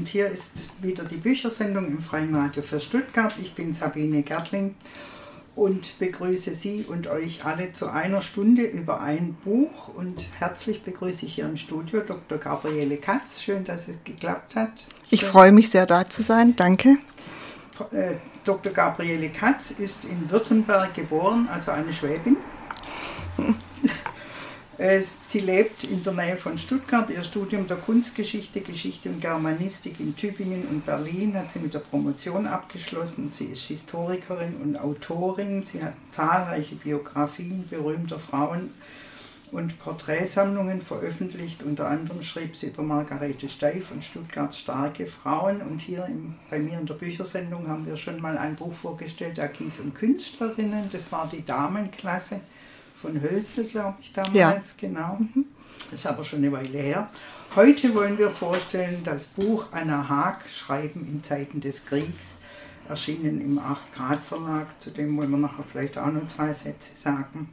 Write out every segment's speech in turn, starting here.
und hier ist wieder die Büchersendung im Freien Radio für Stuttgart. Ich bin Sabine Gertling und begrüße Sie und euch alle zu einer Stunde über ein Buch. Und herzlich begrüße ich hier im Studio Dr. Gabriele Katz. Schön, dass es geklappt hat. Ich freue mich sehr, da zu sein. Danke. Äh, Dr. Gabriele Katz ist in Württemberg geboren, also eine Schwäbin. Äh, sie lebt in der Nähe von Stuttgart. Ihr Studium der Kunstgeschichte, Geschichte und Germanistik in Tübingen und Berlin hat sie mit der Promotion abgeschlossen. Sie ist Historikerin und Autorin. Sie hat zahlreiche Biografien berühmter Frauen und Porträtsammlungen veröffentlicht. Unter anderem schrieb sie über Margarete Steif und Stuttgarts starke Frauen. Und hier im, bei mir in der Büchersendung haben wir schon mal ein Buch vorgestellt, da ging es um Künstlerinnen. Das war die Damenklasse von Hölzel, glaube ich, damals, ja. genau. Mhm. Das ist aber schon eine Weile her. Heute wollen wir vorstellen das Buch Anna Haag, Schreiben in Zeiten des Kriegs, erschienen im 8 Grad Verlag. Zu dem wollen wir nachher vielleicht auch noch zwei Sätze sagen.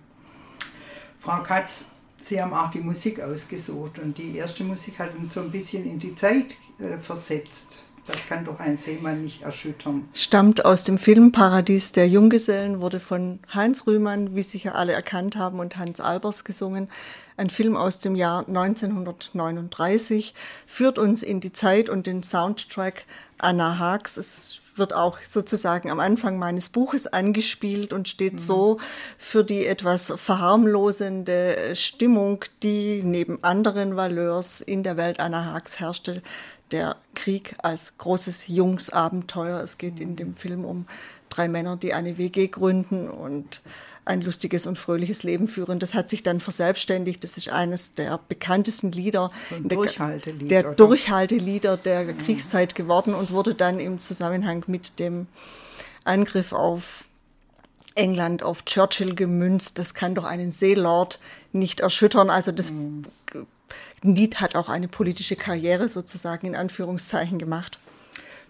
Frau Katz, Sie haben auch die Musik ausgesucht und die erste Musik hat uns so ein bisschen in die Zeit äh, versetzt. Das kann doch ein Seemann nicht erschüttern. Stammt aus dem Film Paradies der Junggesellen, wurde von Heinz Rühmann, wie sicher alle erkannt haben, und Hans Albers gesungen. Ein Film aus dem Jahr 1939 führt uns in die Zeit und den Soundtrack Anna Haags. Es wird auch sozusagen am Anfang meines Buches angespielt und steht mhm. so für die etwas verharmlosende Stimmung, die neben anderen Valeurs in der Welt Anna Haags herrschte, der Krieg als großes Jungsabenteuer. Es geht in dem Film um drei Männer, die eine WG gründen und ein lustiges und fröhliches Leben führen. Das hat sich dann verselbstständigt. Das ist eines der bekanntesten Lieder, Durchhaltelied, der, der Durchhaltelieder der mhm. Kriegszeit geworden und wurde dann im Zusammenhang mit dem Angriff auf England, auf Churchill gemünzt. Das kann doch einen Seelord nicht erschüttern. Also das mhm. Lied hat auch eine politische Karriere sozusagen in Anführungszeichen gemacht.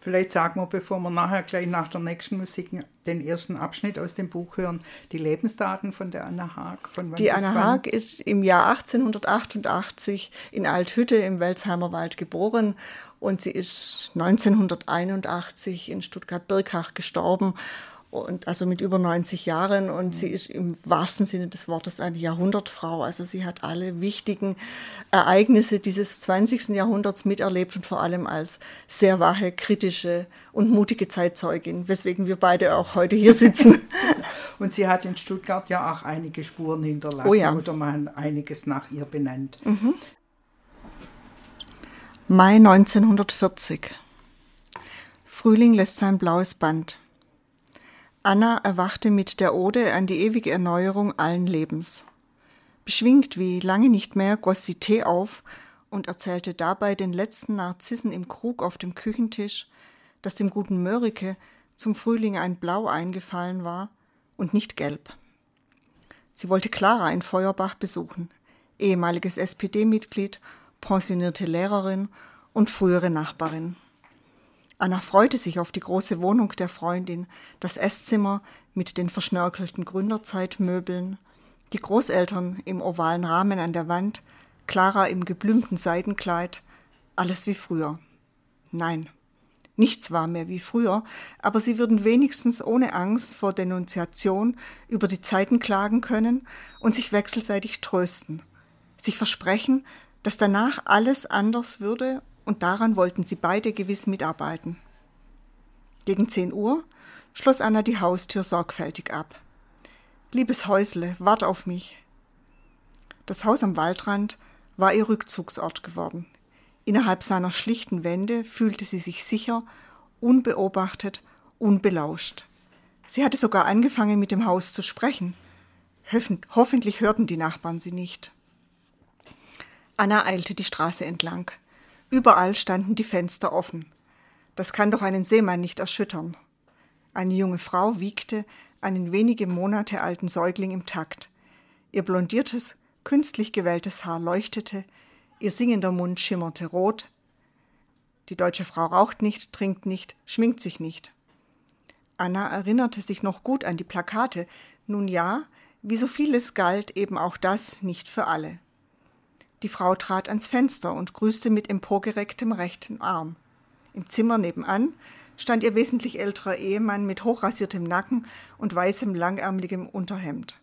Vielleicht sagen wir, bevor wir nachher gleich nach der nächsten Musik den ersten Abschnitt aus dem Buch hören, die Lebensdaten von der Anna Haag. die Anna Haag ist im Jahr 1888 in Althütte im Welsheimer Wald geboren und sie ist 1981 in Stuttgart-Birkach gestorben und also mit über 90 Jahren und sie ist im wahrsten Sinne des Wortes eine Jahrhundertfrau. Also sie hat alle wichtigen Ereignisse dieses 20. Jahrhunderts miterlebt und vor allem als sehr wache, kritische und mutige Zeitzeugin, weswegen wir beide auch heute hier sitzen. und sie hat in Stuttgart ja auch einige Spuren hinterlassen oh ja. oder man einiges nach ihr benannt. Mhm. Mai 1940. Frühling lässt sein blaues Band. Anna erwachte mit der Ode an die ewige Erneuerung allen Lebens. Beschwingt wie lange nicht mehr goss sie Tee auf und erzählte dabei den letzten Narzissen im Krug auf dem Küchentisch, dass dem guten Mörike zum Frühling ein Blau eingefallen war und nicht gelb. Sie wollte Clara in Feuerbach besuchen, ehemaliges SPD-Mitglied, pensionierte Lehrerin und frühere Nachbarin. Anna freute sich auf die große Wohnung der Freundin, das Esszimmer mit den verschnörkelten Gründerzeitmöbeln, die Großeltern im ovalen Rahmen an der Wand, Clara im geblümten Seidenkleid, alles wie früher. Nein, nichts war mehr wie früher, aber sie würden wenigstens ohne Angst vor Denunziation über die Zeiten klagen können und sich wechselseitig trösten, sich versprechen, dass danach alles anders würde und daran wollten sie beide gewiss mitarbeiten. Gegen zehn Uhr schloss Anna die Haustür sorgfältig ab. Liebes Häusle, wart auf mich. Das Haus am Waldrand war ihr Rückzugsort geworden. Innerhalb seiner schlichten Wände fühlte sie sich sicher, unbeobachtet, unbelauscht. Sie hatte sogar angefangen, mit dem Haus zu sprechen. Hoffentlich hörten die Nachbarn sie nicht. Anna eilte die Straße entlang. Überall standen die Fenster offen. Das kann doch einen Seemann nicht erschüttern. Eine junge Frau wiegte einen wenige Monate alten Säugling im Takt. Ihr blondiertes, künstlich gewelltes Haar leuchtete, ihr singender Mund schimmerte rot. Die deutsche Frau raucht nicht, trinkt nicht, schminkt sich nicht. Anna erinnerte sich noch gut an die Plakate. Nun ja, wie so vieles galt eben auch das nicht für alle. Die Frau trat ans Fenster und grüßte mit emporgerecktem rechten Arm. Im Zimmer nebenan stand ihr wesentlich älterer Ehemann mit hochrasiertem Nacken und weißem langärmeligem Unterhemd.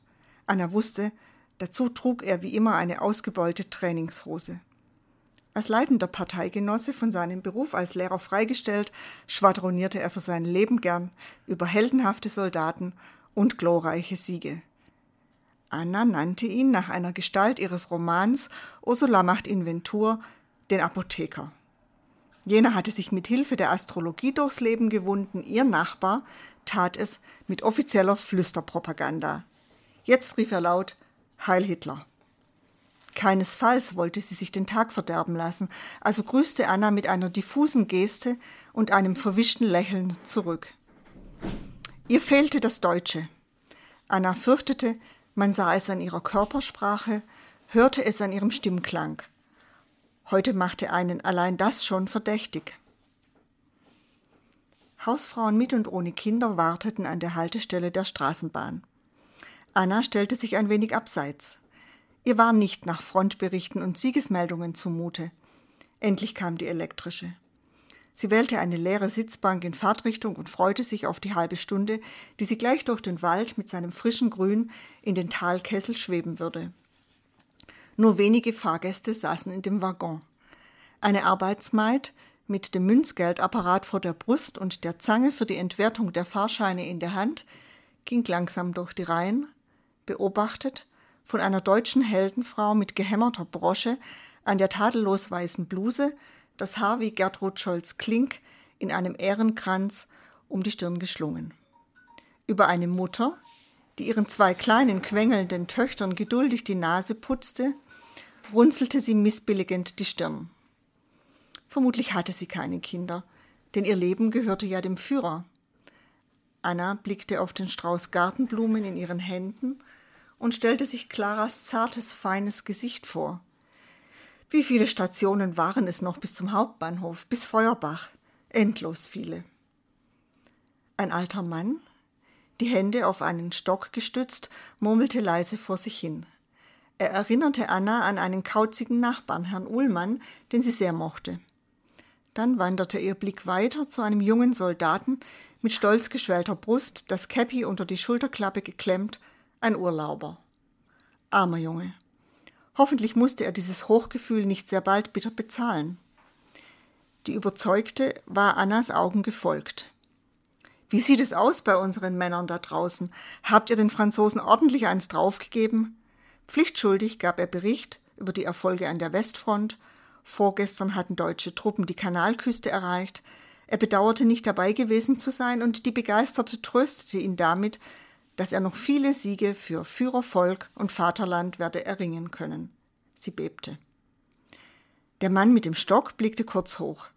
Anna wusste, dazu trug er wie immer eine ausgebeulte Trainingshose. Als leitender Parteigenosse von seinem Beruf als Lehrer freigestellt, schwadronierte er für sein Leben gern über heldenhafte Soldaten und glorreiche Siege. Anna nannte ihn nach einer Gestalt ihres Romans Ursula macht Inventur den Apotheker. Jener hatte sich mit Hilfe der Astrologie durchs Leben gewunden, ihr Nachbar tat es mit offizieller Flüsterpropaganda. Jetzt rief er laut Heil Hitler. Keinesfalls wollte sie sich den Tag verderben lassen, also grüßte Anna mit einer diffusen Geste und einem verwischten Lächeln zurück. Ihr fehlte das Deutsche. Anna fürchtete, man sah es an ihrer Körpersprache, hörte es an ihrem Stimmklang. Heute machte einen allein das schon verdächtig. Hausfrauen mit und ohne Kinder warteten an der Haltestelle der Straßenbahn. Anna stellte sich ein wenig abseits. Ihr war nicht nach Frontberichten und Siegesmeldungen zumute. Endlich kam die elektrische. Sie wählte eine leere Sitzbank in Fahrtrichtung und freute sich auf die halbe Stunde, die sie gleich durch den Wald mit seinem frischen Grün in den Talkessel schweben würde. Nur wenige Fahrgäste saßen in dem Waggon. Eine Arbeitsmaid mit dem Münzgeldapparat vor der Brust und der Zange für die Entwertung der Fahrscheine in der Hand ging langsam durch die Reihen, beobachtet von einer deutschen Heldenfrau mit gehämmerter Brosche, an der tadellos weißen Bluse, das Haar wie Gertrud Scholz-Klink in einem Ehrenkranz um die Stirn geschlungen. Über eine Mutter, die ihren zwei kleinen quengelnden Töchtern geduldig die Nase putzte, runzelte sie missbilligend die Stirn. Vermutlich hatte sie keine Kinder, denn ihr Leben gehörte ja dem Führer. Anna blickte auf den Strauß Gartenblumen in ihren Händen und stellte sich Claras zartes, feines Gesicht vor. Wie viele Stationen waren es noch bis zum Hauptbahnhof, bis Feuerbach? Endlos viele. Ein alter Mann, die Hände auf einen Stock gestützt, murmelte leise vor sich hin. Er erinnerte Anna an einen kauzigen Nachbarn, Herrn Uhlmann, den sie sehr mochte. Dann wanderte ihr Blick weiter zu einem jungen Soldaten mit stolz geschwellter Brust, das Käppi unter die Schulterklappe geklemmt, ein Urlauber. Armer Junge. Hoffentlich musste er dieses Hochgefühl nicht sehr bald bitter bezahlen. Die Überzeugte war Annas Augen gefolgt. Wie sieht es aus bei unseren Männern da draußen? Habt ihr den Franzosen ordentlich eins draufgegeben? Pflichtschuldig gab er Bericht über die Erfolge an der Westfront. Vorgestern hatten deutsche Truppen die Kanalküste erreicht. Er bedauerte nicht dabei gewesen zu sein und die Begeisterte tröstete ihn damit, dass er noch viele Siege für Führervolk und Vaterland werde erringen können. Sie bebte. Der Mann mit dem Stock blickte kurz hoch.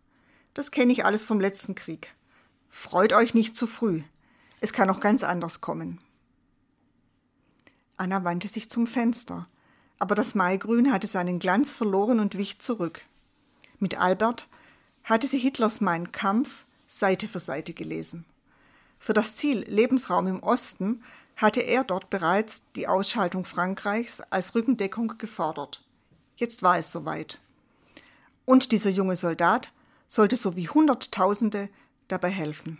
Das kenne ich alles vom letzten Krieg. Freut euch nicht zu früh. Es kann auch ganz anders kommen. Anna wandte sich zum Fenster, aber das Maigrün hatte seinen Glanz verloren und wich zurück. Mit Albert hatte sie Hitlers Mein Kampf Seite für Seite gelesen. Für das Ziel Lebensraum im Osten hatte er dort bereits die Ausschaltung Frankreichs als Rückendeckung gefordert. Jetzt war es soweit. Und dieser junge Soldat sollte so wie Hunderttausende dabei helfen.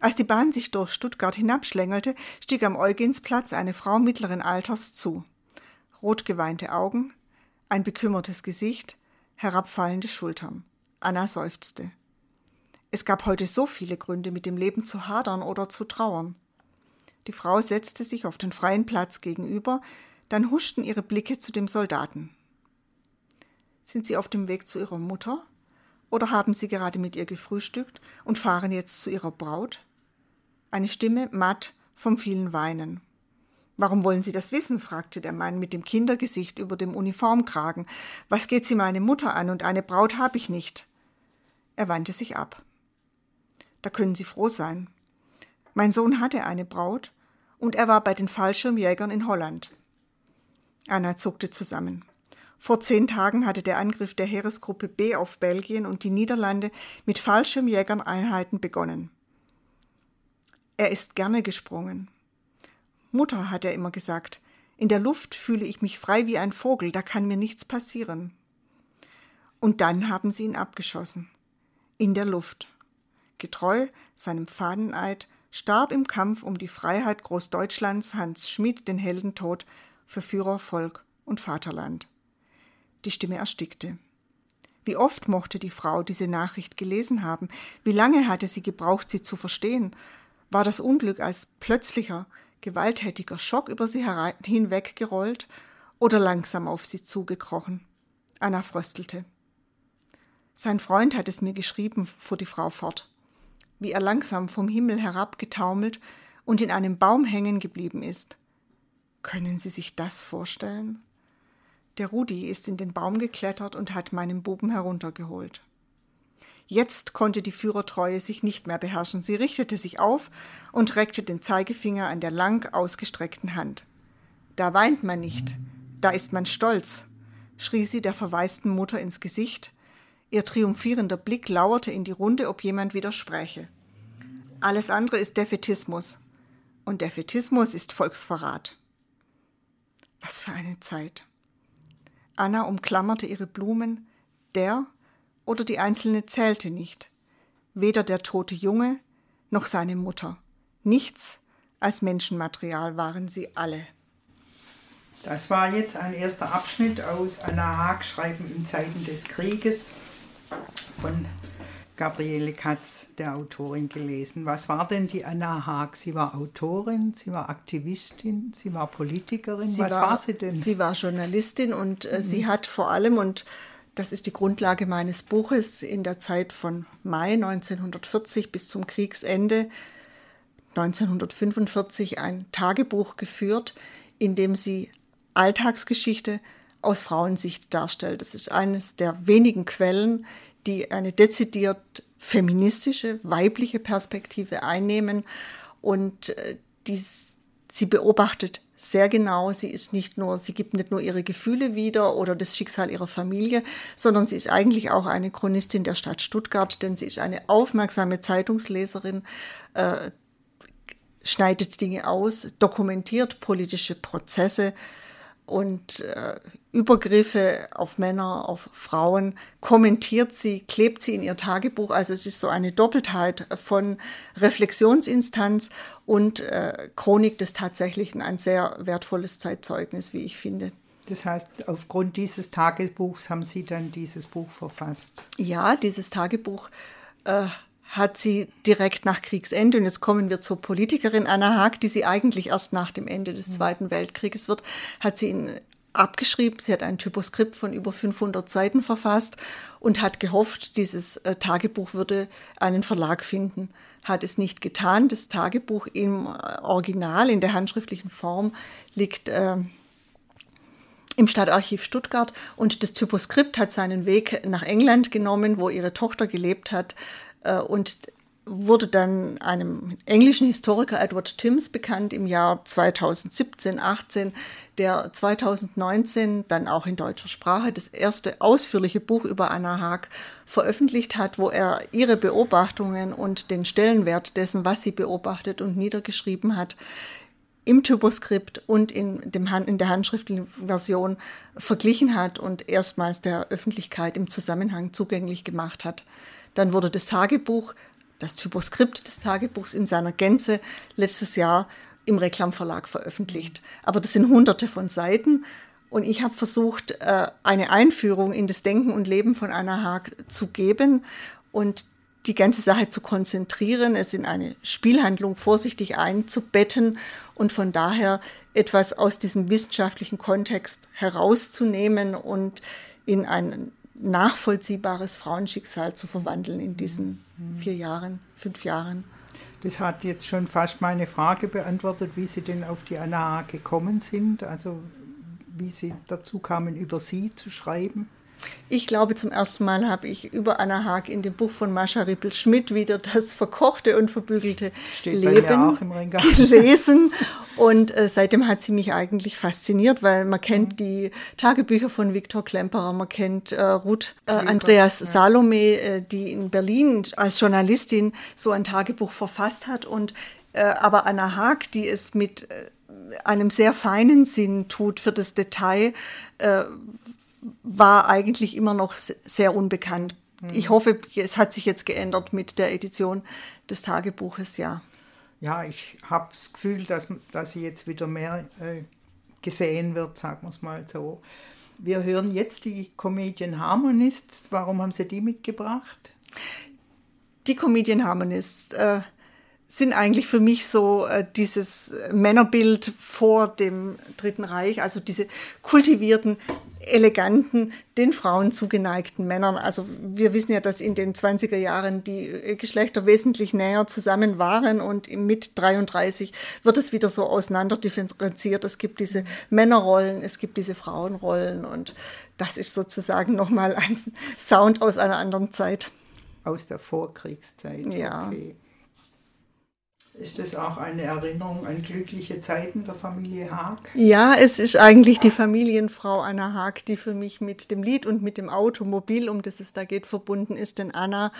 Als die Bahn sich durch Stuttgart hinabschlängelte, stieg am Eugensplatz eine Frau mittleren Alters zu. Rotgeweinte Augen, ein bekümmertes Gesicht, herabfallende Schultern. Anna seufzte. Es gab heute so viele Gründe, mit dem Leben zu hadern oder zu trauern. Die Frau setzte sich auf den freien Platz gegenüber, dann huschten ihre Blicke zu dem Soldaten. Sind Sie auf dem Weg zu Ihrer Mutter? Oder haben Sie gerade mit ihr gefrühstückt und fahren jetzt zu Ihrer Braut? Eine Stimme matt vom vielen Weinen. Warum wollen Sie das wissen? fragte der Mann mit dem Kindergesicht über dem Uniformkragen. Was geht Sie meine Mutter an und eine Braut habe ich nicht? Er wandte sich ab. Da können Sie froh sein. Mein Sohn hatte eine Braut und er war bei den Fallschirmjägern in Holland. Anna zuckte zusammen. Vor zehn Tagen hatte der Angriff der Heeresgruppe B auf Belgien und die Niederlande mit Fallschirmjägern-Einheiten begonnen. Er ist gerne gesprungen. Mutter, hat er immer gesagt, in der Luft fühle ich mich frei wie ein Vogel, da kann mir nichts passieren. Und dann haben sie ihn abgeschossen. in der Luft. Getreu seinem Fahneneid starb im Kampf um die Freiheit Großdeutschlands Hans Schmid den Heldentod für Führer, Volk und Vaterland. Die Stimme erstickte. Wie oft mochte die Frau diese Nachricht gelesen haben? Wie lange hatte sie gebraucht, sie zu verstehen? War das Unglück als plötzlicher, gewalttätiger Schock über sie hinweggerollt oder langsam auf sie zugekrochen? Anna fröstelte. Sein Freund hat es mir geschrieben, fuhr die Frau fort, wie er langsam vom Himmel herabgetaumelt und in einem Baum hängen geblieben ist. Können Sie sich das vorstellen? Der Rudi ist in den Baum geklettert und hat meinen Buben heruntergeholt. Jetzt konnte die Führertreue sich nicht mehr beherrschen. Sie richtete sich auf und reckte den Zeigefinger an der lang ausgestreckten Hand. Da weint man nicht, da ist man stolz, schrie sie der verwaisten Mutter ins Gesicht. Ihr triumphierender Blick lauerte in die Runde, ob jemand widerspräche. Alles andere ist Defetismus. Und Defetismus ist Volksverrat. Was für eine Zeit. Anna umklammerte ihre Blumen, der oder die einzelne zählte nicht. Weder der tote Junge noch seine Mutter. Nichts als Menschenmaterial waren sie alle. Das war jetzt ein erster Abschnitt aus Anna Haag Schreiben in Zeiten des Krieges von Gabriele Katz, der Autorin, gelesen. Was war denn die Anna Haag? Sie war Autorin, sie war Aktivistin, sie war Politikerin. Sie Was war, war, sie denn? Sie war Journalistin und äh, mhm. sie hat vor allem, und das ist die Grundlage meines Buches, in der Zeit von Mai 1940 bis zum Kriegsende 1945 ein Tagebuch geführt, in dem sie Alltagsgeschichte aus Frauensicht darstellt. Das ist eines der wenigen Quellen, die eine dezidiert feministische, weibliche Perspektive einnehmen und äh, die, sie beobachtet sehr genau. Sie ist nicht nur, sie gibt nicht nur ihre Gefühle wieder oder das Schicksal ihrer Familie, sondern sie ist eigentlich auch eine Chronistin der Stadt Stuttgart, denn sie ist eine aufmerksame Zeitungsleserin, äh, schneidet Dinge aus, dokumentiert politische Prozesse, und äh, Übergriffe auf Männer, auf Frauen kommentiert sie, klebt sie in ihr Tagebuch. Also es ist so eine Doppeltheit von Reflexionsinstanz und äh, Chronik des Tatsächlichen, ein sehr wertvolles Zeitzeugnis, wie ich finde. Das heißt, aufgrund dieses Tagebuchs haben Sie dann dieses Buch verfasst? Ja, dieses Tagebuch äh, hat sie direkt nach Kriegsende, und jetzt kommen wir zur Politikerin Anna Haag, die sie eigentlich erst nach dem Ende des Zweiten Weltkrieges wird, hat sie ihn abgeschrieben. Sie hat ein Typoskript von über 500 Seiten verfasst und hat gehofft, dieses äh, Tagebuch würde einen Verlag finden. Hat es nicht getan. Das Tagebuch im äh, Original, in der handschriftlichen Form, liegt äh, im Stadtarchiv Stuttgart und das Typoskript hat seinen Weg nach England genommen, wo ihre Tochter gelebt hat. Äh, und wurde dann einem englischen Historiker Edward Timms bekannt im Jahr 2017, 18, der 2019 dann auch in deutscher Sprache das erste ausführliche Buch über Anna Haag veröffentlicht hat, wo er ihre Beobachtungen und den Stellenwert dessen, was sie beobachtet und niedergeschrieben hat, im Typoskript und in, dem, in der handschriftlichen Version verglichen hat und erstmals der Öffentlichkeit im Zusammenhang zugänglich gemacht hat. Dann wurde das Tagebuch, das Typoskript des Tagebuchs in seiner Gänze letztes Jahr im Reklamverlag veröffentlicht. Aber das sind hunderte von Seiten und ich habe versucht, äh, eine Einführung in das Denken und Leben von Anna Haag zu geben und die ganze Sache zu konzentrieren, es in eine Spielhandlung vorsichtig einzubetten und von daher etwas aus diesem wissenschaftlichen Kontext herauszunehmen und in einen nachvollziehbares Frauenschicksal zu verwandeln in diesen vier Jahren, fünf Jahren. Das hat jetzt schon fast meine Frage beantwortet, wie Sie denn auf die Anna gekommen sind, also wie Sie dazu kamen, über sie zu schreiben. Ich glaube, zum ersten Mal habe ich über Anna Haag in dem Buch von Mascha Rippel-Schmidt wieder das verkochte und verbügelte Steht Leben gelesen. Und äh, seitdem hat sie mich eigentlich fasziniert, weil man kennt mhm. die Tagebücher von Viktor Klemperer, man kennt äh, Ruth äh, Andreas ja. Salome, äh, die in Berlin als Journalistin so ein Tagebuch verfasst hat. Und äh, aber Anna Haag, die es mit äh, einem sehr feinen Sinn tut für das Detail, war eigentlich immer noch sehr unbekannt. Ich hoffe, es hat sich jetzt geändert mit der Edition des Tagebuches, ja. Ja, ich habe das Gefühl, dass, dass sie jetzt wieder mehr äh, gesehen wird, sagen wir es mal so. Wir hören jetzt die Comedian Harmonists. Warum haben Sie die mitgebracht? Die Comedian Harmonists äh, sind eigentlich für mich so äh, dieses Männerbild vor dem Dritten Reich, also diese kultivierten, eleganten, den Frauen zugeneigten Männern. Also wir wissen ja, dass in den 20er Jahren die äh, Geschlechter wesentlich näher zusammen waren und mit 33 wird es wieder so auseinander differenziert. Es gibt diese Männerrollen, es gibt diese Frauenrollen und das ist sozusagen nochmal ein Sound aus einer anderen Zeit. Aus der Vorkriegszeit. Ja. Okay. Ist das auch eine Erinnerung an glückliche Zeiten der Familie Haag? Ja, es ist eigentlich die Familienfrau Anna Haag, die für mich mit dem Lied und mit dem Automobil, um das es da geht, verbunden ist. Denn Anna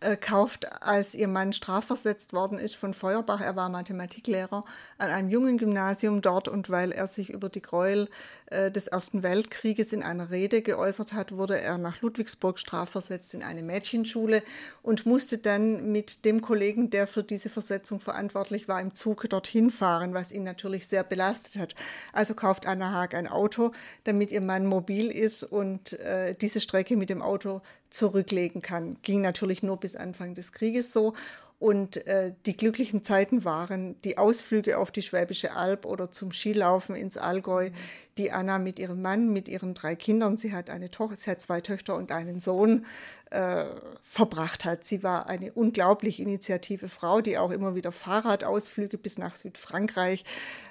äh, kauft, als ihr Mann strafversetzt worden ist von Feuerbach. Er war Mathematiklehrer an einem jungen Gymnasium dort und weil er sich über die Gräuel äh, des Ersten Weltkrieges in einer Rede geäußert hat, wurde er nach Ludwigsburg strafversetzt in eine Mädchenschule und musste dann mit dem Kollegen, der für diese Versetzung verantwortlich war, im Zug dorthin fahren, was ihn natürlich sehr belastet hat. Also kauft Anna Haag ein Auto, damit ihr Mann mobil ist und äh, diese Strecke mit dem Auto zurücklegen kann. Ging natürlich nur bis Anfang des Krieges so. Und äh, die glücklichen Zeiten waren die Ausflüge auf die Schwäbische Alb oder zum Skilaufen ins Allgäu, die Anna mit ihrem Mann, mit ihren drei Kindern, sie hat eine Tochter, sie hat zwei Töchter und einen Sohn, äh, verbracht hat. Sie war eine unglaublich initiative Frau, die auch immer wieder Fahrradausflüge bis nach Südfrankreich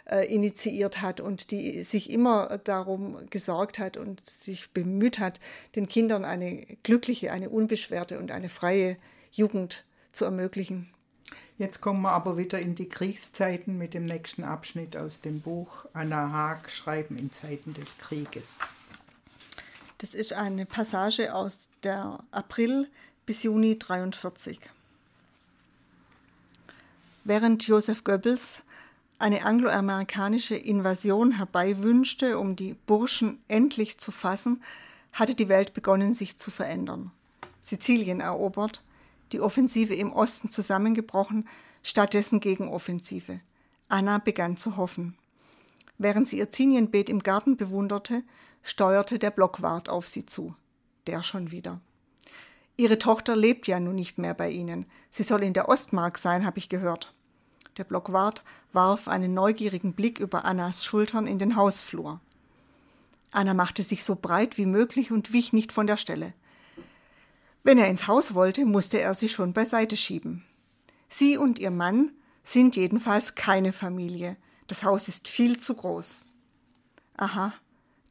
äh, initiiert hat und die sich immer darum gesorgt hat und sich bemüht hat, den Kindern eine glückliche, eine unbeschwerte und eine freie Jugend zu ermöglichen. Jetzt kommen wir aber wieder in die Kriegszeiten mit dem nächsten Abschnitt aus dem Buch Anna Haag Schreiben in Zeiten des Krieges. Das ist eine Passage aus der April bis Juni 43. Während Joseph Goebbels eine angloamerikanische Invasion herbeiwünschte, um die Burschen endlich zu fassen, hatte die Welt begonnen, sich zu verändern. Sizilien erobert, die Offensive im Osten zusammengebrochen, stattdessen Gegenoffensive. Anna begann zu hoffen. Während sie ihr Zinienbeet im Garten bewunderte, steuerte der Blockwart auf sie zu. Der schon wieder. Ihre Tochter lebt ja nun nicht mehr bei ihnen. Sie soll in der Ostmark sein, habe ich gehört. Der Blockwart warf einen neugierigen Blick über Annas Schultern in den Hausflur. Anna machte sich so breit wie möglich und wich nicht von der Stelle. Wenn er ins Haus wollte, musste er sie schon beiseite schieben. Sie und ihr Mann sind jedenfalls keine Familie. Das Haus ist viel zu groß. Aha,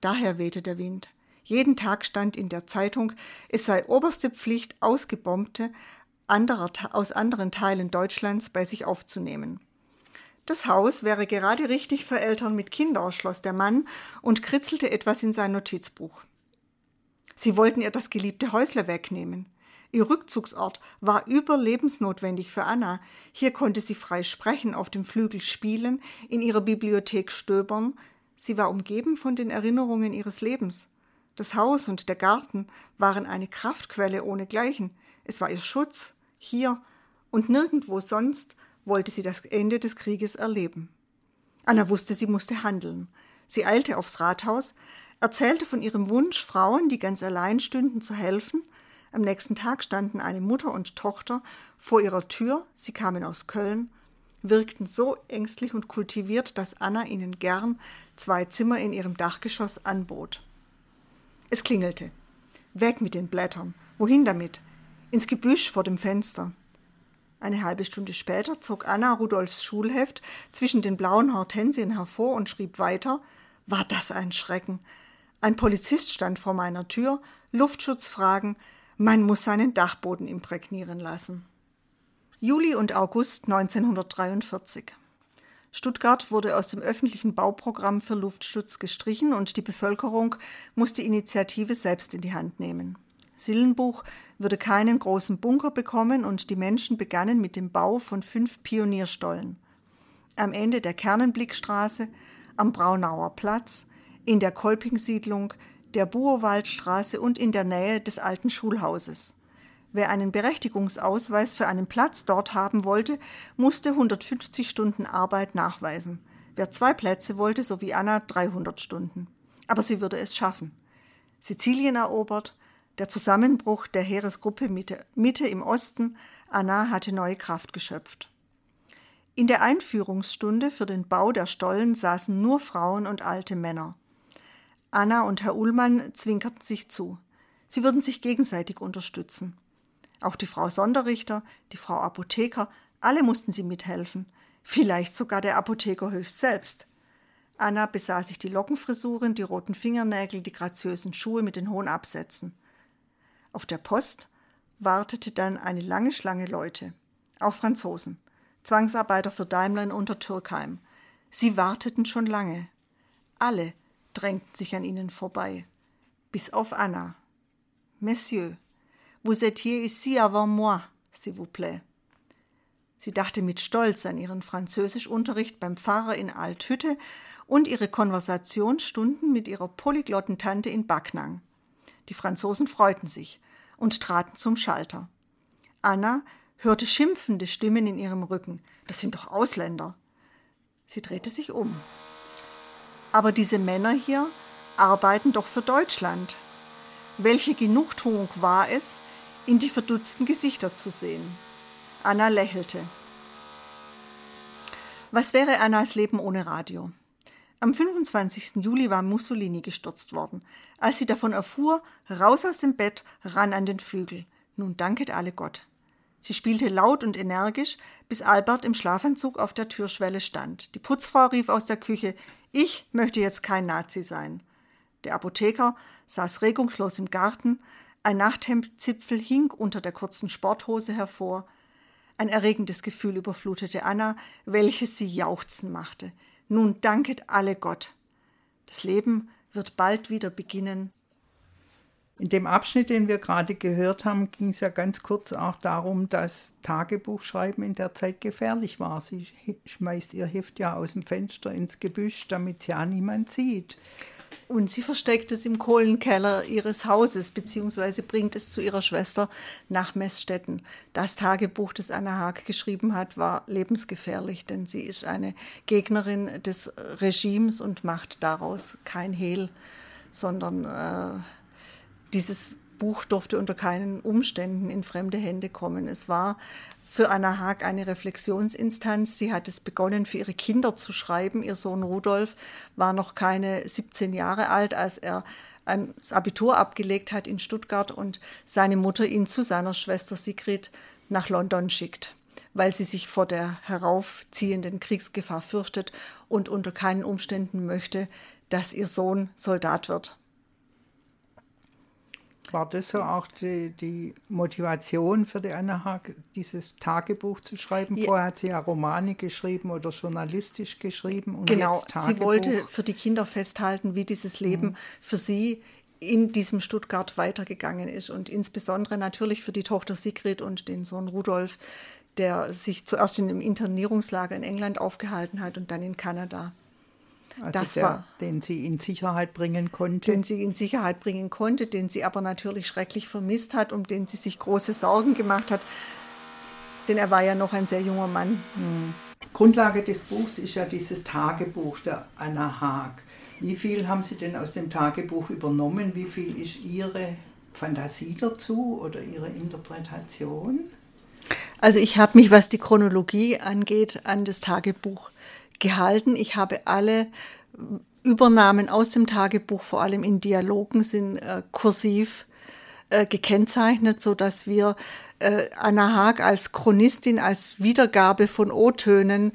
daher wehte der Wind. Jeden Tag stand in der Zeitung, es sei oberste Pflicht, Ausgebombte anderer, aus anderen Teilen Deutschlands bei sich aufzunehmen. Das Haus wäre gerade richtig für Eltern mit Kindern, schloss der Mann und kritzelte etwas in sein Notizbuch. Sie wollten ihr das geliebte Häusle wegnehmen. Ihr Rückzugsort war überlebensnotwendig für Anna. Hier konnte sie frei sprechen, auf dem Flügel spielen, in ihrer Bibliothek stöbern. Sie war umgeben von den Erinnerungen ihres Lebens. Das Haus und der Garten waren eine Kraftquelle ohnegleichen. Es war ihr Schutz, hier und nirgendwo sonst wollte sie das Ende des Krieges erleben. Anna wusste, sie musste handeln. Sie eilte aufs Rathaus, erzählte von ihrem Wunsch, Frauen, die ganz allein stünden, zu helfen. Am nächsten Tag standen eine Mutter und Tochter vor ihrer Tür, sie kamen aus Köln, wirkten so ängstlich und kultiviert, dass Anna ihnen gern zwei Zimmer in ihrem Dachgeschoss anbot. Es klingelte. Weg mit den Blättern. Wohin damit? Ins Gebüsch vor dem Fenster. Eine halbe Stunde später zog Anna Rudolfs Schulheft zwischen den blauen Hortensien hervor und schrieb weiter: War das ein Schrecken! Ein Polizist stand vor meiner Tür, Luftschutzfragen, man muss seinen Dachboden imprägnieren lassen. Juli und August 1943. Stuttgart wurde aus dem öffentlichen Bauprogramm für Luftschutz gestrichen und die Bevölkerung muss die Initiative selbst in die Hand nehmen. Sillenbuch würde keinen großen Bunker bekommen und die Menschen begannen mit dem Bau von fünf Pionierstollen. Am Ende der Kernenblickstraße, am Braunauer Platz, in der Kolpingsiedlung, der Buowaldstraße und in der Nähe des alten Schulhauses. Wer einen Berechtigungsausweis für einen Platz dort haben wollte, musste 150 Stunden Arbeit nachweisen. Wer zwei Plätze wollte, so wie Anna, 300 Stunden. Aber sie würde es schaffen. Sizilien erobert, der Zusammenbruch der Heeresgruppe Mitte, Mitte im Osten, Anna hatte neue Kraft geschöpft. In der Einführungsstunde für den Bau der Stollen saßen nur Frauen und alte Männer. Anna und Herr Ullmann zwinkerten sich zu. Sie würden sich gegenseitig unterstützen. Auch die Frau Sonderrichter, die Frau Apotheker, alle mussten sie mithelfen, vielleicht sogar der Apotheker höchst selbst. Anna besah sich die Lockenfrisuren, die roten Fingernägel, die graziösen Schuhe mit den hohen Absätzen. Auf der Post wartete dann eine lange Schlange Leute, auch Franzosen. Zwangsarbeiter für Daimler in Untertürkheim. Sie warteten schon lange. Alle drängten sich an ihnen vorbei, bis auf Anna. Monsieur, vous étiez ici avant moi, s'il vous plaît. Sie dachte mit Stolz an ihren Französischunterricht beim Pfarrer in Althütte und ihre Konversationsstunden mit ihrer polyglotten Tante in Backnang. Die Franzosen freuten sich und traten zum Schalter. Anna hörte schimpfende Stimmen in ihrem Rücken. Das sind doch Ausländer. Sie drehte sich um. Aber diese Männer hier arbeiten doch für Deutschland. Welche Genugtuung war es, in die verdutzten Gesichter zu sehen. Anna lächelte. Was wäre Annas Leben ohne Radio? Am 25. Juli war Mussolini gestürzt worden. Als sie davon erfuhr, raus aus dem Bett, ran an den Flügel. Nun danket alle Gott. Sie spielte laut und energisch, bis Albert im Schlafanzug auf der Türschwelle stand. Die Putzfrau rief aus der Küche: Ich möchte jetzt kein Nazi sein. Der Apotheker saß regungslos im Garten, ein Nachthemdzipfel hing unter der kurzen Sporthose hervor. Ein erregendes Gefühl überflutete Anna, welches sie jauchzen machte. Nun danket alle Gott. Das Leben wird bald wieder beginnen in dem Abschnitt, den wir gerade gehört haben, ging es ja ganz kurz auch darum, dass Tagebuchschreiben in der Zeit gefährlich war. Sie schmeißt ihr Heft ja aus dem Fenster ins Gebüsch, damit es ja niemand sieht. Und sie versteckt es im Kohlenkeller ihres Hauses, beziehungsweise bringt es zu ihrer Schwester nach Messstetten. Das Tagebuch, das Anna Haag geschrieben hat, war lebensgefährlich, denn sie ist eine Gegnerin des Regimes und macht daraus kein Hehl, sondern äh, dieses Buch durfte unter keinen Umständen in fremde Hände kommen. Es war für Anna Haag eine Reflexionsinstanz. Sie hat es begonnen, für ihre Kinder zu schreiben. Ihr Sohn Rudolf war noch keine 17 Jahre alt, als er das Abitur abgelegt hat in Stuttgart und seine Mutter ihn zu seiner Schwester Sigrid nach London schickt, weil sie sich vor der heraufziehenden Kriegsgefahr fürchtet und unter keinen Umständen möchte, dass ihr Sohn Soldat wird. War das so auch die, die Motivation für die Anna Haag, dieses Tagebuch zu schreiben? Ja. Vorher hat sie ja Romane geschrieben oder journalistisch geschrieben. genau, sie wollte für die Kinder festhalten, wie dieses Leben mhm. für sie in diesem Stuttgart weitergegangen ist und insbesondere natürlich für die Tochter Sigrid und den Sohn Rudolf, der sich zuerst in einem Internierungslager in England aufgehalten hat und dann in Kanada. Also das der, war, den sie in Sicherheit bringen konnte. Den sie in Sicherheit bringen konnte, den sie aber natürlich schrecklich vermisst hat, um den sie sich große Sorgen gemacht hat. Denn er war ja noch ein sehr junger Mann. Hm. Grundlage des Buchs ist ja dieses Tagebuch der Anna Haag. Wie viel haben Sie denn aus dem Tagebuch übernommen? Wie viel ist Ihre Fantasie dazu oder Ihre Interpretation? Also ich habe mich, was die Chronologie angeht, an das Tagebuch gehalten. Ich habe alle Übernahmen aus dem Tagebuch, vor allem in Dialogen, sind äh, kursiv äh, gekennzeichnet, so dass wir äh, Anna Haag als Chronistin, als Wiedergabe von O-Tönen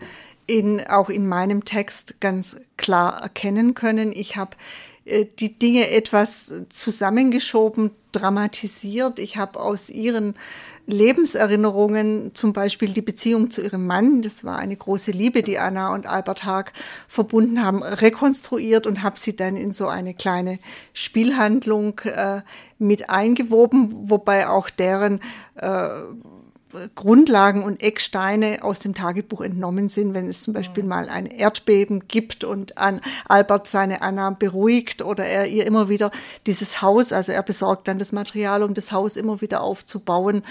in, auch in meinem Text ganz klar erkennen können. Ich habe äh, die Dinge etwas zusammengeschoben, dramatisiert. Ich habe aus ihren Lebenserinnerungen, zum Beispiel die Beziehung zu ihrem Mann, das war eine große Liebe, die Anna und Albert Haag verbunden haben, rekonstruiert und habe sie dann in so eine kleine Spielhandlung äh, mit eingewoben, wobei auch deren äh, Grundlagen und Ecksteine aus dem Tagebuch entnommen sind, wenn es zum Beispiel mal ein Erdbeben gibt und an Albert seine Anna beruhigt oder er ihr immer wieder dieses Haus, also er besorgt dann das Material, um das Haus immer wieder aufzubauen.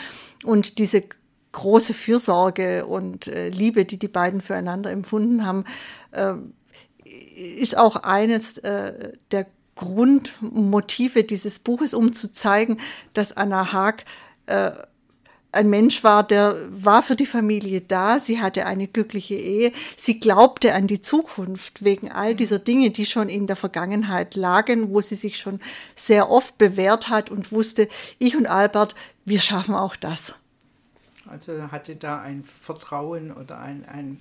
Und diese große Fürsorge und äh, Liebe, die die beiden füreinander empfunden haben, äh, ist auch eines äh, der Grundmotive dieses Buches, um zu zeigen, dass Anna Haag ein Mensch war, der war für die Familie da, sie hatte eine glückliche Ehe, sie glaubte an die Zukunft wegen all dieser Dinge, die schon in der Vergangenheit lagen, wo sie sich schon sehr oft bewährt hat und wusste, ich und Albert, wir schaffen auch das. Also hatte da ein Vertrauen oder ein, ein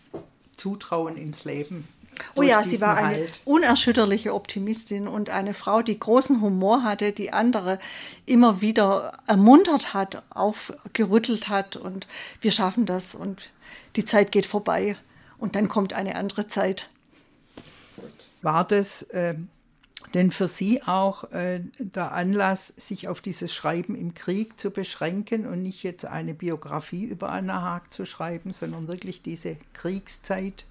Zutrauen ins Leben Oh ja, sie war eine halt. unerschütterliche Optimistin und eine Frau, die großen Humor hatte, die andere immer wieder ermuntert hat, aufgerüttelt hat und wir schaffen das und die Zeit geht vorbei und dann kommt eine andere Zeit. War das äh, denn für Sie auch äh, der Anlass, sich auf dieses Schreiben im Krieg zu beschränken und nicht jetzt eine Biografie über Anna Haag zu schreiben, sondern wirklich diese Kriegszeit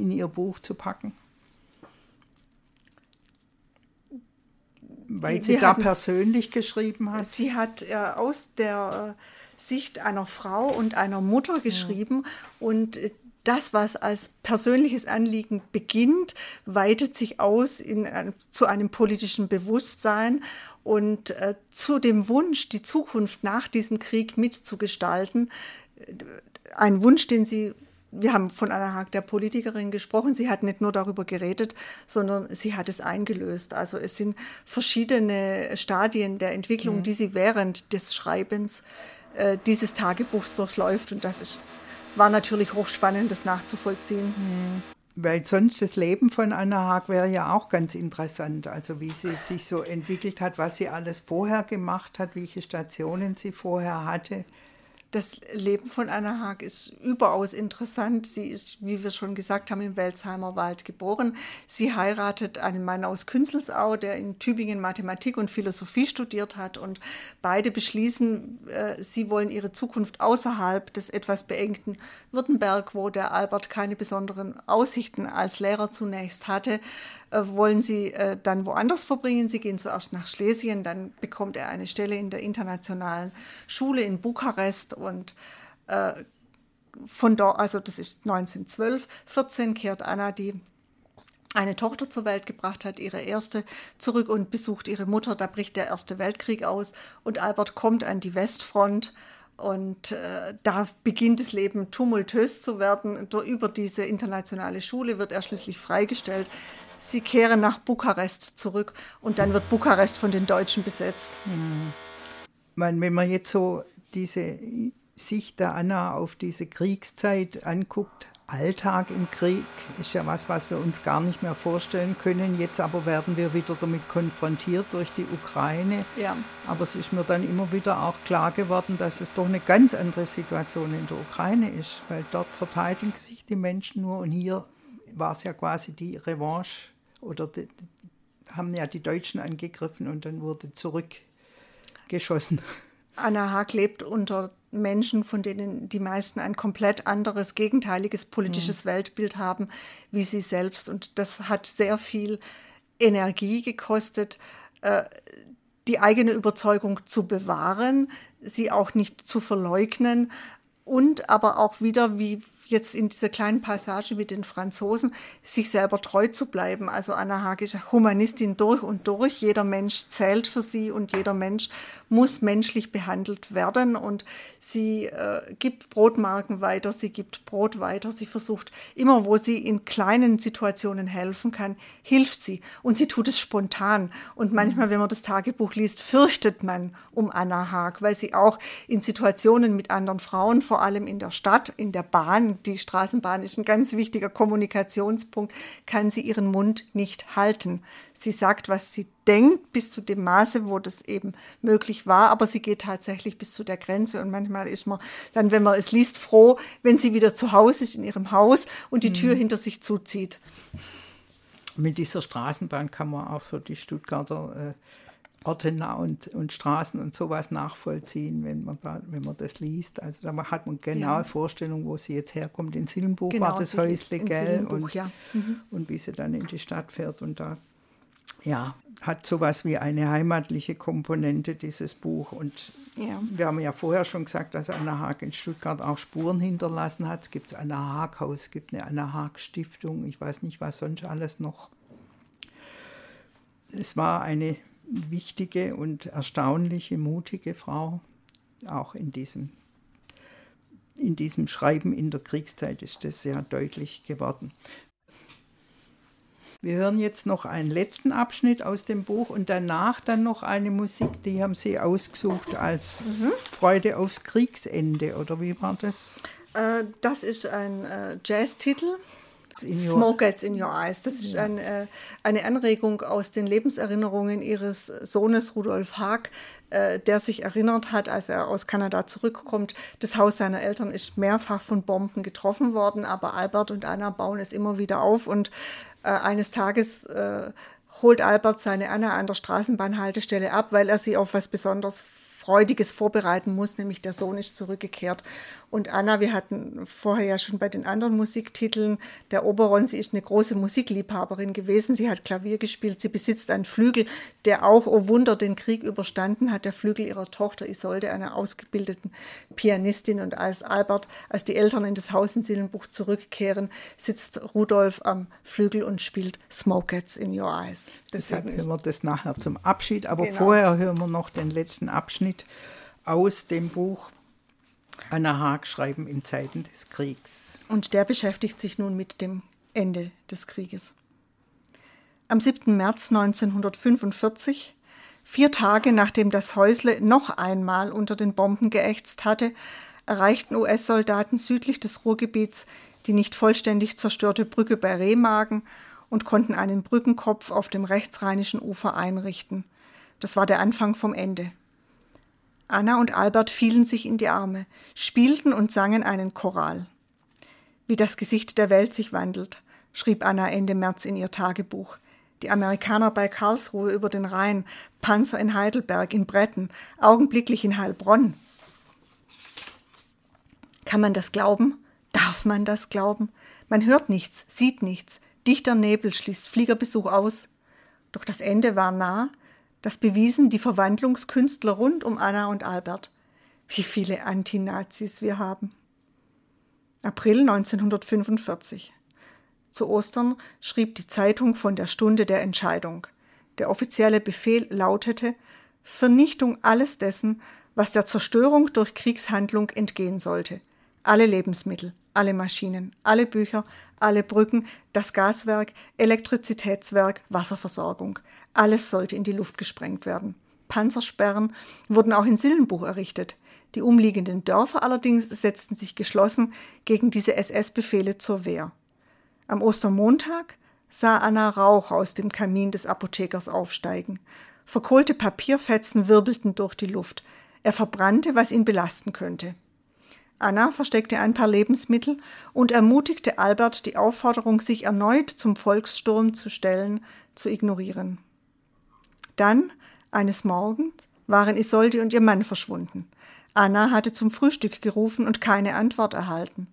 in ihr Buch zu packen? Weil sie Wir da persönlich geschrieben hat? Sie hat äh, aus der äh, Sicht einer Frau und einer Mutter geschrieben ja. und äh, das, was als persönliches Anliegen beginnt, weitet sich aus in, äh, zu einem politischen Bewusstsein und äh, zu dem Wunsch, die Zukunft nach diesem Krieg mitzugestalten. Ein Wunsch, den sie wir haben von Anna Haag, der Politikerin, gesprochen. Sie hat nicht nur darüber geredet, sondern sie hat es eingelöst. Also es sind verschiedene Stadien der Entwicklung, mhm. die sie während des Schreibens äh, dieses Tagebuchs durchläuft. Und das ist, war natürlich hochspannend, das nachzuvollziehen. Mhm. Weil sonst das Leben von Anna Haag wäre ja auch ganz interessant. Also wie sie sich so entwickelt hat, was sie alles vorher gemacht hat, welche Stationen sie vorher hatte. Das Leben von Anna Haag ist überaus interessant. Sie ist, wie wir schon gesagt haben, im Welsheimer Wald geboren. Sie heiratet einen Mann aus Künzelsau, der in Tübingen Mathematik und Philosophie studiert hat. Und beide beschließen, äh, sie wollen ihre Zukunft außerhalb des etwas beengten Württemberg, wo der Albert keine besonderen Aussichten als Lehrer zunächst hatte, äh, wollen sie äh, dann woanders verbringen. Sie gehen zuerst nach Schlesien, dann bekommt er eine Stelle in der internationalen Schule in Bukarest und äh, von dort, also das ist 1912, 14 kehrt Anna, die eine Tochter zur Welt gebracht hat, ihre erste, zurück und besucht ihre Mutter. Da bricht der Erste Weltkrieg aus und Albert kommt an die Westfront. Und äh, da beginnt das Leben tumultös zu werden. Über diese internationale Schule wird er schließlich freigestellt. Sie kehren nach Bukarest zurück und dann wird Bukarest von den Deutschen besetzt. Hm. Wenn man jetzt so diese Sicht der Anna auf diese Kriegszeit anguckt, Alltag im Krieg ist ja was, was wir uns gar nicht mehr vorstellen können. Jetzt aber werden wir wieder damit konfrontiert durch die Ukraine. Ja. Aber es ist mir dann immer wieder auch klar geworden, dass es doch eine ganz andere Situation in der Ukraine ist, weil dort verteidigen sich die Menschen nur und hier war es ja quasi die Revanche oder die, haben ja die Deutschen angegriffen und dann wurde zurückgeschossen. Anna Haag lebt unter Menschen, von denen die meisten ein komplett anderes, gegenteiliges politisches mhm. Weltbild haben wie sie selbst. Und das hat sehr viel Energie gekostet, äh, die eigene Überzeugung zu bewahren, sie auch nicht zu verleugnen und aber auch wieder, wie jetzt in dieser kleinen Passage mit den Franzosen, sich selber treu zu bleiben. Also Anna Haag ist Humanistin durch und durch. Jeder Mensch zählt für sie und jeder Mensch muss menschlich behandelt werden. Und sie äh, gibt Brotmarken weiter, sie gibt Brot weiter. Sie versucht immer, wo sie in kleinen Situationen helfen kann, hilft sie. Und sie tut es spontan. Und manchmal, wenn man das Tagebuch liest, fürchtet man um Anna Haag, weil sie auch in Situationen mit anderen Frauen, vor allem in der Stadt, in der Bahn, die Straßenbahn ist ein ganz wichtiger Kommunikationspunkt, kann sie ihren Mund nicht halten. Sie sagt, was sie denkt, bis zu dem Maße, wo das eben möglich war, aber sie geht tatsächlich bis zu der Grenze und manchmal ist man dann, wenn man es liest, froh, wenn sie wieder zu Hause ist in ihrem Haus und die mhm. Tür hinter sich zuzieht. Mit dieser Straßenbahn kann man auch so die Stuttgarter äh, Orte und, und Straßen und sowas nachvollziehen, wenn man, da, wenn man das liest. Also da hat man genaue ja. Vorstellung, wo sie jetzt herkommt. In Silbenbuch genau, war das Häusle, gell? Und, ja. mhm. und wie sie dann in die Stadt fährt. Und da ja, hat sowas wie eine heimatliche Komponente, dieses Buch. Und ja. wir haben ja vorher schon gesagt, dass Anna Haag in Stuttgart auch Spuren hinterlassen hat. Es gibt ein Anna Haag Haus, es gibt eine Anna Haag Stiftung, ich weiß nicht, was sonst alles noch. Es war eine wichtige und erstaunliche, mutige Frau, auch in diesem, in diesem Schreiben in der Kriegszeit ist das sehr deutlich geworden. Wir hören jetzt noch einen letzten Abschnitt aus dem Buch und danach dann noch eine Musik, die haben Sie ausgesucht als mhm. Freude aufs Kriegsende, oder wie war das? Äh, das ist ein äh, Jazztitel Smoke Gets in Your Eyes. Das ist ein, äh, eine Anregung aus den Lebenserinnerungen ihres Sohnes Rudolf Haag, äh, der sich erinnert hat, als er aus Kanada zurückkommt. Das Haus seiner Eltern ist mehrfach von Bomben getroffen worden, aber Albert und Anna bauen es immer wieder auf und äh, eines Tages äh, holt Albert seine Anna an der Straßenbahnhaltestelle ab, weil er sie auf was besonders Freudiges vorbereiten muss, nämlich der Sohn ist zurückgekehrt. Und Anna, wir hatten vorher ja schon bei den anderen Musiktiteln, der Oberon, sie ist eine große Musikliebhaberin gewesen, sie hat Klavier gespielt, sie besitzt einen Flügel, der auch, oh Wunder, den Krieg überstanden hat, der Flügel ihrer Tochter Isolde, einer ausgebildeten Pianistin. Und als Albert, als die Eltern in das Haus in Sillenbuch zurückkehren, sitzt Rudolf am Flügel und spielt Smoke Gets in Your Eyes. Deswegen hören wir das nachher zum Abschied, aber genau. vorher hören wir noch den letzten Abschnitt aus dem Buch Anna Haag Schreiben in Zeiten des Kriegs. Und der beschäftigt sich nun mit dem Ende des Krieges. Am 7. März 1945, vier Tage nachdem das Häusle noch einmal unter den Bomben geächzt hatte, erreichten US-Soldaten südlich des Ruhrgebiets die nicht vollständig zerstörte Brücke bei Remagen und konnten einen Brückenkopf auf dem rechtsrheinischen Ufer einrichten. Das war der Anfang vom Ende. Anna und Albert fielen sich in die Arme, spielten und sangen einen Choral. Wie das Gesicht der Welt sich wandelt, schrieb Anna Ende März in ihr Tagebuch. Die Amerikaner bei Karlsruhe über den Rhein, Panzer in Heidelberg, in Bretten, augenblicklich in Heilbronn. Kann man das glauben? Darf man das glauben? Man hört nichts, sieht nichts, dichter Nebel schließt Fliegerbesuch aus. Doch das Ende war nah, das bewiesen die Verwandlungskünstler rund um Anna und Albert. Wie viele Antinazis wir haben. April 1945. Zu Ostern schrieb die Zeitung von der Stunde der Entscheidung. Der offizielle Befehl lautete Vernichtung alles dessen, was der Zerstörung durch Kriegshandlung entgehen sollte. Alle Lebensmittel, alle Maschinen, alle Bücher, alle Brücken, das Gaswerk, Elektrizitätswerk, Wasserversorgung. Alles sollte in die Luft gesprengt werden. Panzersperren wurden auch in Sillenbuch errichtet. Die umliegenden Dörfer allerdings setzten sich geschlossen gegen diese SS-Befehle zur Wehr. Am Ostermontag sah Anna Rauch aus dem Kamin des Apothekers aufsteigen. Verkohlte Papierfetzen wirbelten durch die Luft. Er verbrannte, was ihn belasten könnte. Anna versteckte ein paar Lebensmittel und ermutigte Albert, die Aufforderung, sich erneut zum Volkssturm zu stellen, zu ignorieren. Dann, eines Morgens, waren Isolde und ihr Mann verschwunden. Anna hatte zum Frühstück gerufen und keine Antwort erhalten.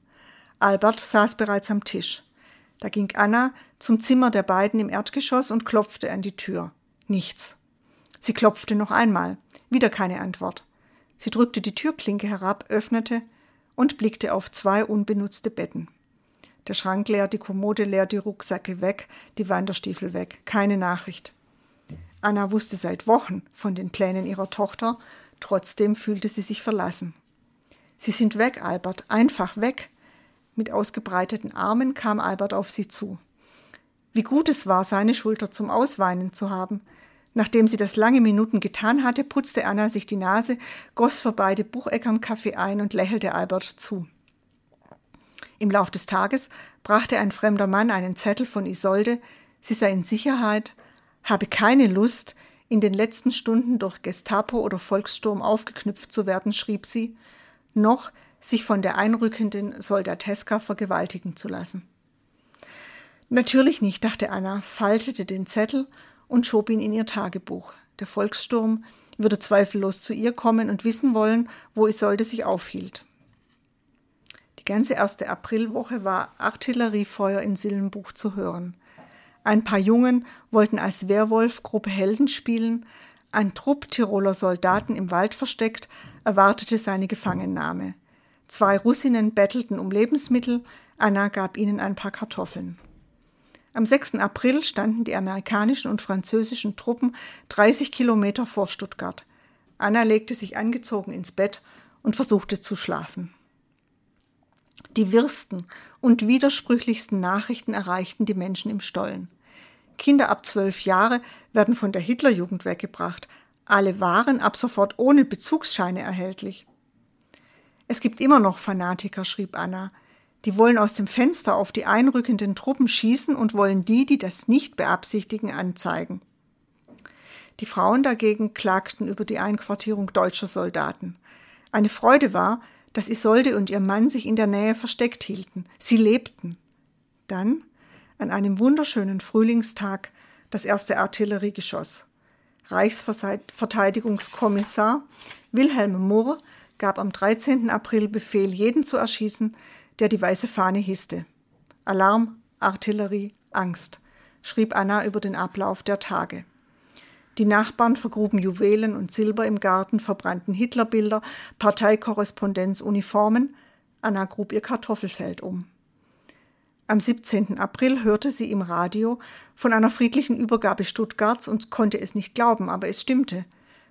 Albert saß bereits am Tisch. Da ging Anna zum Zimmer der beiden im Erdgeschoss und klopfte an die Tür. Nichts. Sie klopfte noch einmal. Wieder keine Antwort. Sie drückte die Türklinke herab, öffnete und blickte auf zwei unbenutzte Betten. Der Schrank leer, die Kommode leer, die Rucksäcke weg, die Wanderstiefel weg. Keine Nachricht. Anna wusste seit Wochen von den Plänen ihrer Tochter, trotzdem fühlte sie sich verlassen. Sie sind weg, Albert, einfach weg. Mit ausgebreiteten Armen kam Albert auf sie zu. Wie gut es war, seine Schulter zum Ausweinen zu haben. Nachdem sie das lange Minuten getan hatte, putzte Anna sich die Nase, goss für beide Bucheckern Kaffee ein und lächelte Albert zu. Im Lauf des Tages brachte ein fremder Mann einen Zettel von Isolde, sie sei in Sicherheit, habe keine Lust, in den letzten Stunden durch Gestapo oder Volkssturm aufgeknüpft zu werden, schrieb sie, noch sich von der einrückenden Soldateska vergewaltigen zu lassen. Natürlich nicht, dachte Anna, faltete den Zettel und schob ihn in ihr Tagebuch. Der Volkssturm würde zweifellos zu ihr kommen und wissen wollen, wo Isolde sich aufhielt. Die ganze erste Aprilwoche war Artilleriefeuer in Sillenbuch zu hören. Ein paar Jungen wollten als Werwolf-Gruppe Helden spielen, ein Trupp Tiroler Soldaten im Wald versteckt erwartete seine Gefangennahme. Zwei Russinnen bettelten um Lebensmittel, Anna gab ihnen ein paar Kartoffeln. Am 6. April standen die amerikanischen und französischen Truppen 30 Kilometer vor Stuttgart. Anna legte sich angezogen ins Bett und versuchte zu schlafen. Die wirsten und widersprüchlichsten Nachrichten erreichten die Menschen im Stollen. Kinder ab zwölf Jahre werden von der Hitlerjugend weggebracht. Alle waren ab sofort ohne Bezugsscheine erhältlich. Es gibt immer noch Fanatiker, schrieb Anna. Die wollen aus dem Fenster auf die einrückenden Truppen schießen und wollen die, die das nicht beabsichtigen, anzeigen. Die Frauen dagegen klagten über die Einquartierung deutscher Soldaten. Eine Freude war, dass Isolde und ihr Mann sich in der Nähe versteckt hielten. Sie lebten. Dann, an einem wunderschönen Frühlingstag, das erste Artilleriegeschoss. Reichsverteidigungskommissar Wilhelm Murr gab am 13. April Befehl, jeden zu erschießen, der die weiße Fahne hisste. Alarm, Artillerie, Angst, schrieb Anna über den Ablauf der Tage. Die Nachbarn vergruben Juwelen und Silber im Garten, verbrannten Hitlerbilder, Parteikorrespondenz, Uniformen. Anna grub ihr Kartoffelfeld um. Am 17. April hörte sie im Radio von einer friedlichen Übergabe Stuttgarts und konnte es nicht glauben, aber es stimmte.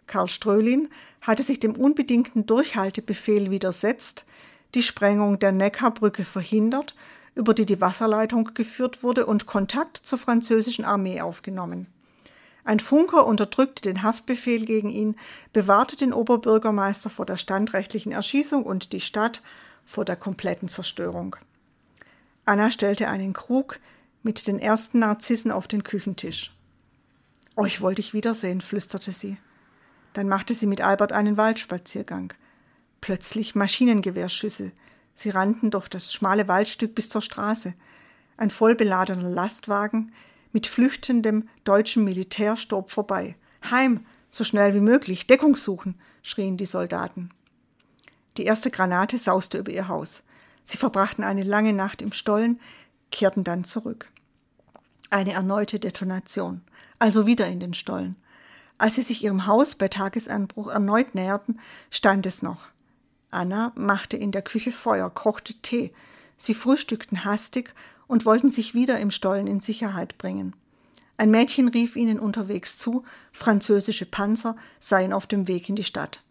Karl Strölin hatte sich dem unbedingten Durchhaltebefehl widersetzt, die Sprengung der Neckarbrücke verhindert, über die die Wasserleitung geführt wurde, und Kontakt zur französischen Armee aufgenommen. Ein Funker unterdrückte den Haftbefehl gegen ihn, bewahrte den Oberbürgermeister vor der standrechtlichen Erschießung und die Stadt vor der kompletten Zerstörung. Anna stellte einen Krug mit den ersten Narzissen auf den Küchentisch. Euch wollte ich wiedersehen, flüsterte sie. Dann machte sie mit Albert einen Waldspaziergang. Plötzlich Maschinengewehrschüsse. Sie rannten durch das schmale Waldstück bis zur Straße. Ein vollbeladener Lastwagen mit flüchtendem deutschen Militär stob vorbei. Heim, so schnell wie möglich, Deckung suchen, schrien die Soldaten. Die erste Granate sauste über ihr Haus. Sie verbrachten eine lange Nacht im Stollen, kehrten dann zurück. Eine erneute Detonation, also wieder in den Stollen. Als sie sich ihrem Haus bei Tagesanbruch erneut näherten, stand es noch. Anna machte in der Küche Feuer, kochte Tee. Sie frühstückten hastig und wollten sich wieder im Stollen in Sicherheit bringen. Ein Mädchen rief ihnen unterwegs zu, französische Panzer seien auf dem Weg in die Stadt.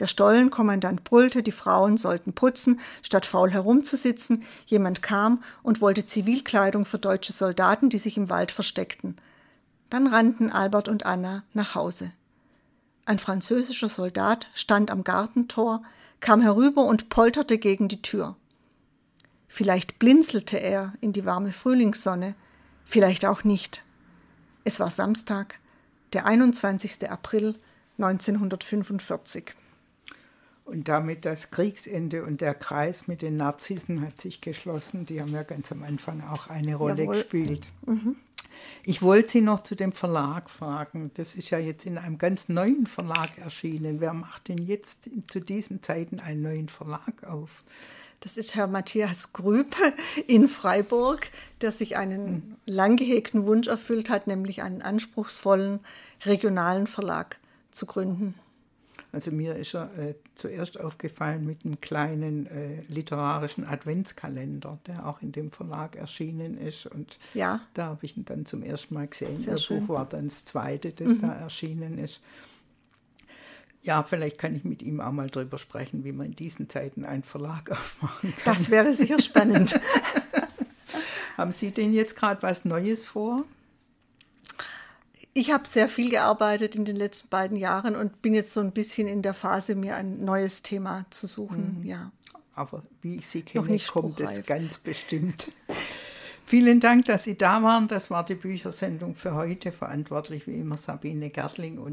Der Stollenkommandant brüllte, die Frauen sollten putzen, statt faul herumzusitzen. Jemand kam und wollte Zivilkleidung für deutsche Soldaten, die sich im Wald versteckten. Dann rannten Albert und Anna nach Hause. Ein französischer Soldat stand am Gartentor, kam herüber und polterte gegen die Tür. Vielleicht blinzelte er in die warme Frühlingssonne, vielleicht auch nicht. Es war Samstag, der 21. April 1945. Und damit das Kriegsende und der Kreis mit den Narzissen hat sich geschlossen. Die haben ja ganz am Anfang auch eine Rolle Jawohl. gespielt. Mhm. Ich wollte Sie noch zu dem Verlag fragen. Das ist ja jetzt in einem ganz neuen Verlag erschienen. Wer macht denn jetzt zu diesen Zeiten einen neuen Verlag auf? Das ist Herr Matthias Grüb in Freiburg, der sich einen lang gehegten Wunsch erfüllt hat, nämlich einen anspruchsvollen regionalen Verlag zu gründen. Also mir ist er äh, zuerst aufgefallen mit einem kleinen äh, literarischen Adventskalender, der auch in dem Verlag erschienen ist. Und ja. da habe ich ihn dann zum ersten Mal gesehen. Sehr das schön. Buch war dann das zweite, das mhm. da erschienen ist. Ja, vielleicht kann ich mit ihm auch mal drüber sprechen, wie man in diesen Zeiten einen Verlag aufmachen kann. Das wäre sicher spannend. Haben Sie denn jetzt gerade was Neues vor? Ich habe sehr viel gearbeitet in den letzten beiden Jahren und bin jetzt so ein bisschen in der Phase, mir ein neues Thema zu suchen. Mhm. Ja. Aber wie ich Sie kenne, kommt es ganz bestimmt. Vielen Dank, dass Sie da waren. Das war die Büchersendung für heute. Verantwortlich wie immer Sabine Gertling. Und